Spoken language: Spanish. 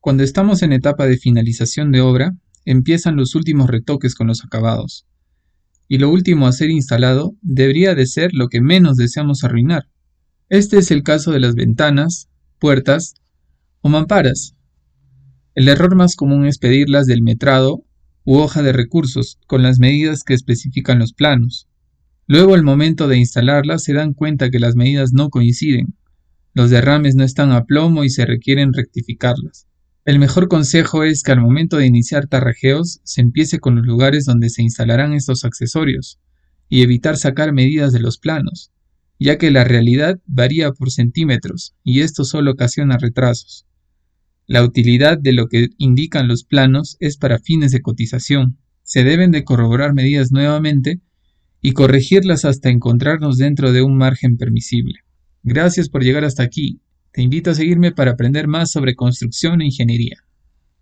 Cuando estamos en etapa de finalización de obra, empiezan los últimos retoques con los acabados. Y lo último a ser instalado debería de ser lo que menos deseamos arruinar. Este es el caso de las ventanas, puertas o mamparas. El error más común es pedirlas del metrado u hoja de recursos con las medidas que especifican los planos. Luego al momento de instalarlas se dan cuenta que las medidas no coinciden, los derrames no están a plomo y se requieren rectificarlas. El mejor consejo es que al momento de iniciar tarrajeos se empiece con los lugares donde se instalarán estos accesorios y evitar sacar medidas de los planos, ya que la realidad varía por centímetros y esto solo ocasiona retrasos. La utilidad de lo que indican los planos es para fines de cotización. Se deben de corroborar medidas nuevamente y corregirlas hasta encontrarnos dentro de un margen permisible. Gracias por llegar hasta aquí. Te invito a seguirme para aprender más sobre construcción e ingeniería.